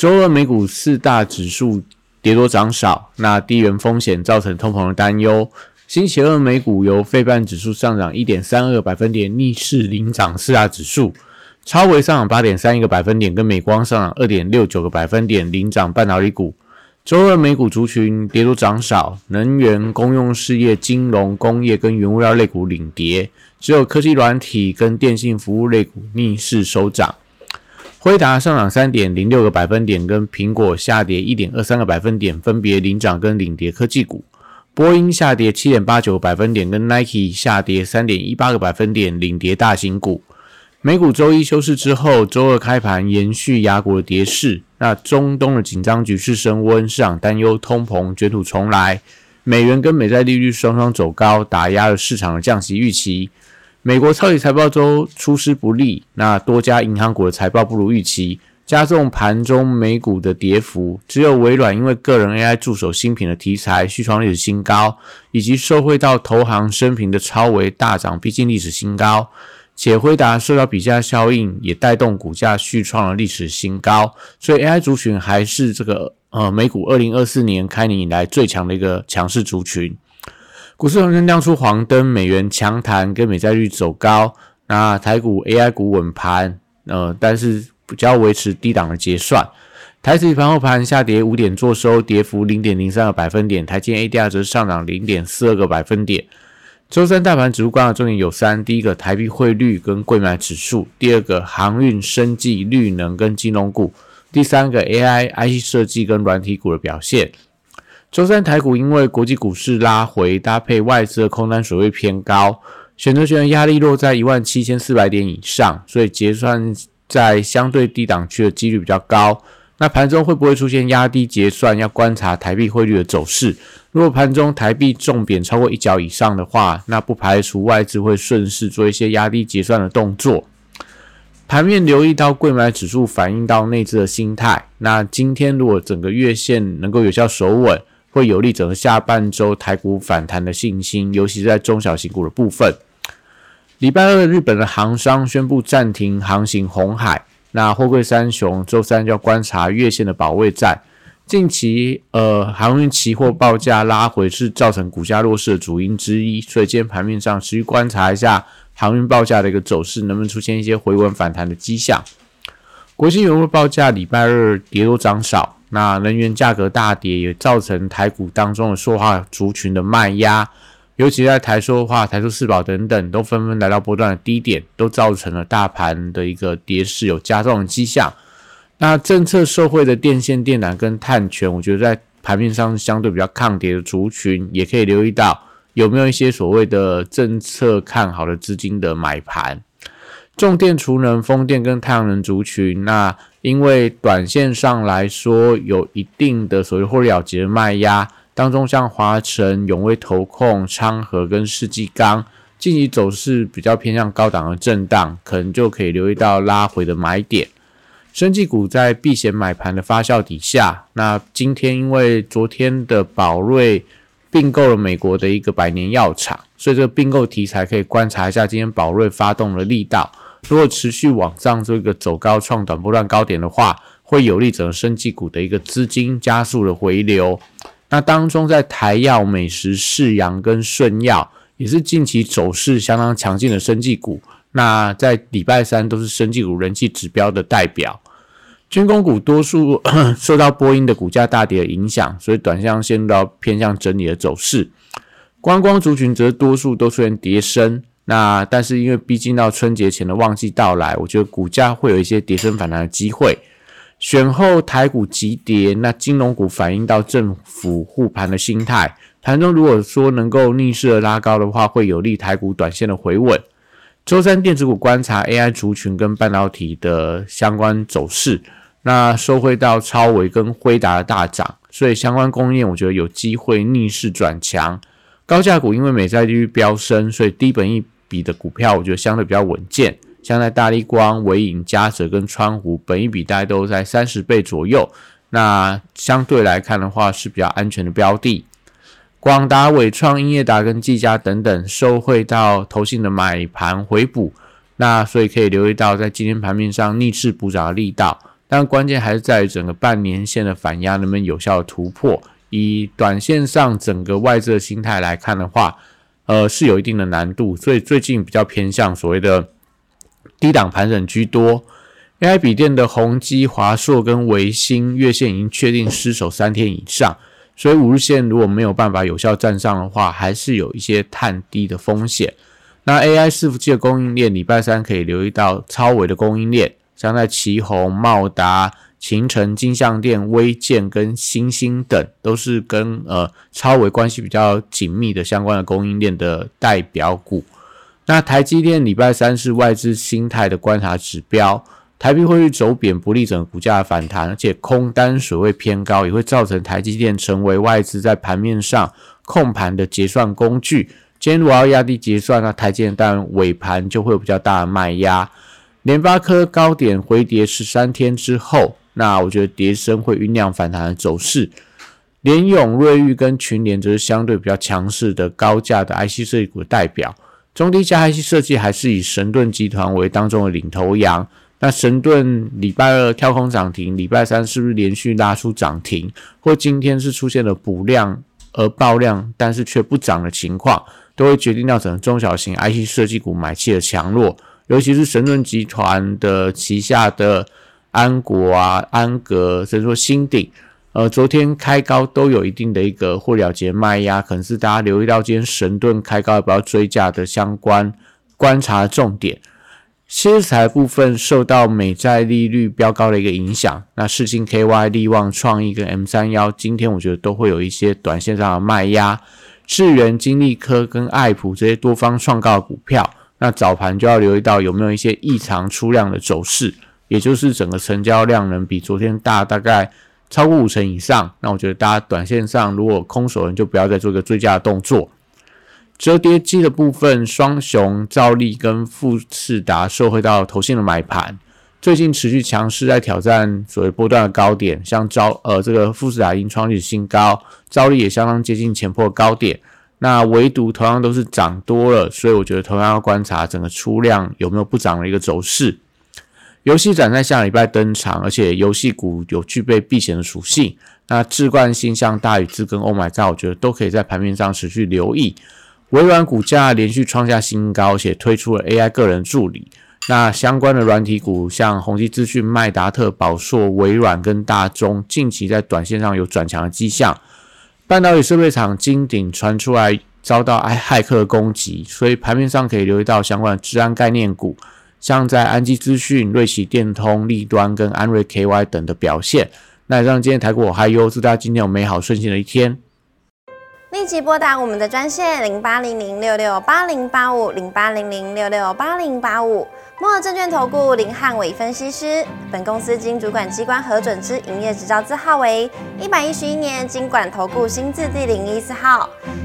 周二美股四大指数跌多涨少，那地缘风险造成通膨的担忧。星期二美股由费半指数上涨一点三二个百分点，逆势领涨四大指数。超微上涨八点三一个百分点，跟美光上涨二点六九个百分点，领涨半导体股。周二美股族群跌多涨少，能源、公用事业、金融、工业跟原物料类股领跌，只有科技软体跟电信服务类股逆势收涨。辉达上涨三点零六个百分点，跟苹果下跌一点二三个百分点，分别领涨跟领跌科技股。波音下跌七点八九个百分点，跟 Nike 下跌三点一八个百分点，领跌大型股。美股周一休市之后，周二开盘延续亚股的跌势。那中东的紧张局势升温，市场担忧通膨卷土重来，美元跟美债利率双双走高，打压了市场的降息预期。美国超级财报周出师不利，那多家银行股的财报不如预期，加重盘中美股的跌幅。只有微软因为个人 AI 助手新品的题材续创历史新高，以及受惠到投行升平的超微大涨，逼近历史新高。且辉达受到比价效应，也带动股价续创了历史新高。所以 AI 族群还是这个呃美股二零二四年开年以来最强的一个强势族群。股市红灯亮出黄灯，美元强弹，跟美债率走高。那台股 AI 股稳盘，呃，但是比较维持低档的结算。台指盘后盘下跌五点，做收跌幅零点零三个百分点。台积 ADR 则上涨零点四二个百分点。周三大盘指数观察重点有三：第一个台币汇率跟贵买指数；第二个航运、生技、绿能跟金融股；第三个 AI、IC 设计跟软体股的表现。周三台股因为国际股市拉回，搭配外资的空单水位偏高，选择权压力落在一万七千四百点以上，所以结算在相对低档区的几率比较高。那盘中会不会出现压低结算？要观察台币汇率的走势。如果盘中台币重贬超过一角以上的话，那不排除外资会顺势做一些压低结算的动作。盘面留意到贵买指数反映到内资的心态。那今天如果整个月线能够有效守稳。会有利整个下半周台股反弹的信心，尤其是在中小型股的部分。礼拜二，日本的航商宣布暂停航行红海，那货柜三雄周三就要观察月线的保卫战。近期，呃，航运期货报价拉回是造成股价弱势的主因之一，所以今天盘面上持续观察一下航运报价的一个走势，能不能出现一些回稳反弹的迹象。国际原油报价礼拜二跌多涨少。那能源价格大跌，也造成台股当中的塑化族群的卖压，尤其在台塑化、台塑四宝等等，都纷纷来到波段的低点，都造成了大盘的一个跌势有加重的迹象。那政策受惠的电线电缆跟碳权，我觉得在盘面上相对比较抗跌的族群，也可以留意到有没有一些所谓的政策看好的资金的买盘。重电、储能、风电跟太阳能族群，那因为短线上来说有一定的所谓获利了结的卖压，当中像华晨、永威投控、昌河跟世纪钢，近期走势比较偏向高档的震荡，可能就可以留意到拉回的买点。生技股在避险买盘的发酵底下，那今天因为昨天的宝瑞并购了美国的一个百年药厂，所以这个并购题材可以观察一下今天宝瑞发动的力道。如果持续往上这个走高创短波段高点的话，会有利整个生技股的一个资金加速的回流。那当中在台药、美食、世阳跟顺药也是近期走势相当强劲的生技股。那在礼拜三都是生技股人气指标的代表。军工股多数 受到波音的股价大跌的影响，所以短向陷入到偏向整理的走势。观光族群则多数都出现跌升。那但是因为逼近到春节前的旺季到来，我觉得股价会有一些跌升反弹的机会。选后台股急跌，那金融股反映到政府护盘的心态，盘中如果说能够逆势的拉高的话，会有利台股短线的回稳。周三电子股观察 AI 族群跟半导体的相关走势。那收回到超维跟辉达的大涨，所以相关供应我觉得有机会逆势转强。高价股因为美债利率飙升，所以低本益比的股票我觉得相对比较稳健。像在大力光、伟影、嘉泽跟川湖，本益比大概都在三十倍左右。那相对来看的话是比较安全的标的。广达、伟创、英业达跟技嘉等等，受惠到投信的买盘回补，那所以可以留意到在今天盘面上逆势补涨的力道。但关键还是在于整个半年线的反压能不能有效的突破。以短线上整个外资的心态来看的话，呃是有一定的难度，所以最近比较偏向所谓的。低档盘整居多，AI 笔电的宏基、华硕跟维新月线已经确定失守三天以上，所以五日线如果没有办法有效站上的话，还是有一些探低的风险。那 AI 伺服器的供应链，礼拜三可以留意到超维的供应链，像在旗宏、茂达、形成、金相电、微建跟星星等，都是跟呃超维关系比较紧密的相关的供应链的代表股。那台积电礼拜三是外资心态的观察指标，台币汇率走贬不利整个股价的反弹，而且空单水位偏高，也会造成台积电成为外资在盘面上控盘的结算工具。今天如果要压低结算，那台积电当然尾盘就会有比较大的卖压。联发科高点回跌十三天之后，那我觉得跌升会酝酿反弹的走势。联永、瑞昱跟群联则是相对比较强势的高价的 IC 设计股的代表。中低价 IC 设计还是以神盾集团为当中的领头羊。那神盾礼拜二跳空涨停，礼拜三是不是连续拉出涨停？或今天是出现了补量而爆量，但是却不涨的情况，都会决定到整个中小型 IC 设计股买气的强弱。尤其是神盾集团的旗下的安国啊、安格，甚至说新鼎。呃，昨天开高都有一定的一个或了结卖压，可能是大家留意到今天神盾开高要不要追价的相关观察重点。新材部分受到美债利率飙高的一个影响，那世星 KY、利旺、创意跟 M 三幺今天我觉得都会有一些短线上的卖压。智源、金利科跟爱普这些多方创高股票，那早盘就要留意到有没有一些异常出量的走势，也就是整个成交量能比昨天大大概。超过五成以上，那我觉得大家短线上如果空手人就不要再做一个追加的动作。折叠机的部分，双雄兆利跟富士达受惠到投信的买盘，最近持续强势在挑战所谓波段的高点，像兆呃这个富士达已经创立新高，兆利也相当接近前破高点，那唯独同样都是涨多了，所以我觉得同样要观察整个出量有没有不涨的一个走势。游戏展在下礼拜登场，而且游戏股有具备避险的属性。那置冠星像大宇智跟 Oh My God，我觉得都可以在盘面上持续留意。微软股价连续创下新高，且推出了 AI 个人助理。那相关的软体股像宏基资讯、麦达特、宝硕、微软跟大中，近期在短线上有转强的迹象。半导体设备厂金鼎传出来遭到骇骇客攻击，所以盘面上可以留意到相关的治安概念股。像在安基资讯、瑞奇电通、立端跟安瑞 KY 等的表现，那让今天台股我还优，祝大家今天有美好顺心的一天。立即拨打我们的专线零八零零六六八零八五零八零零六六八零八五。摩尔证券投顾林汉伟分析师，本公司经主管机关核准之营业执照字号为一百一十一年经管投顾新字第零一四号。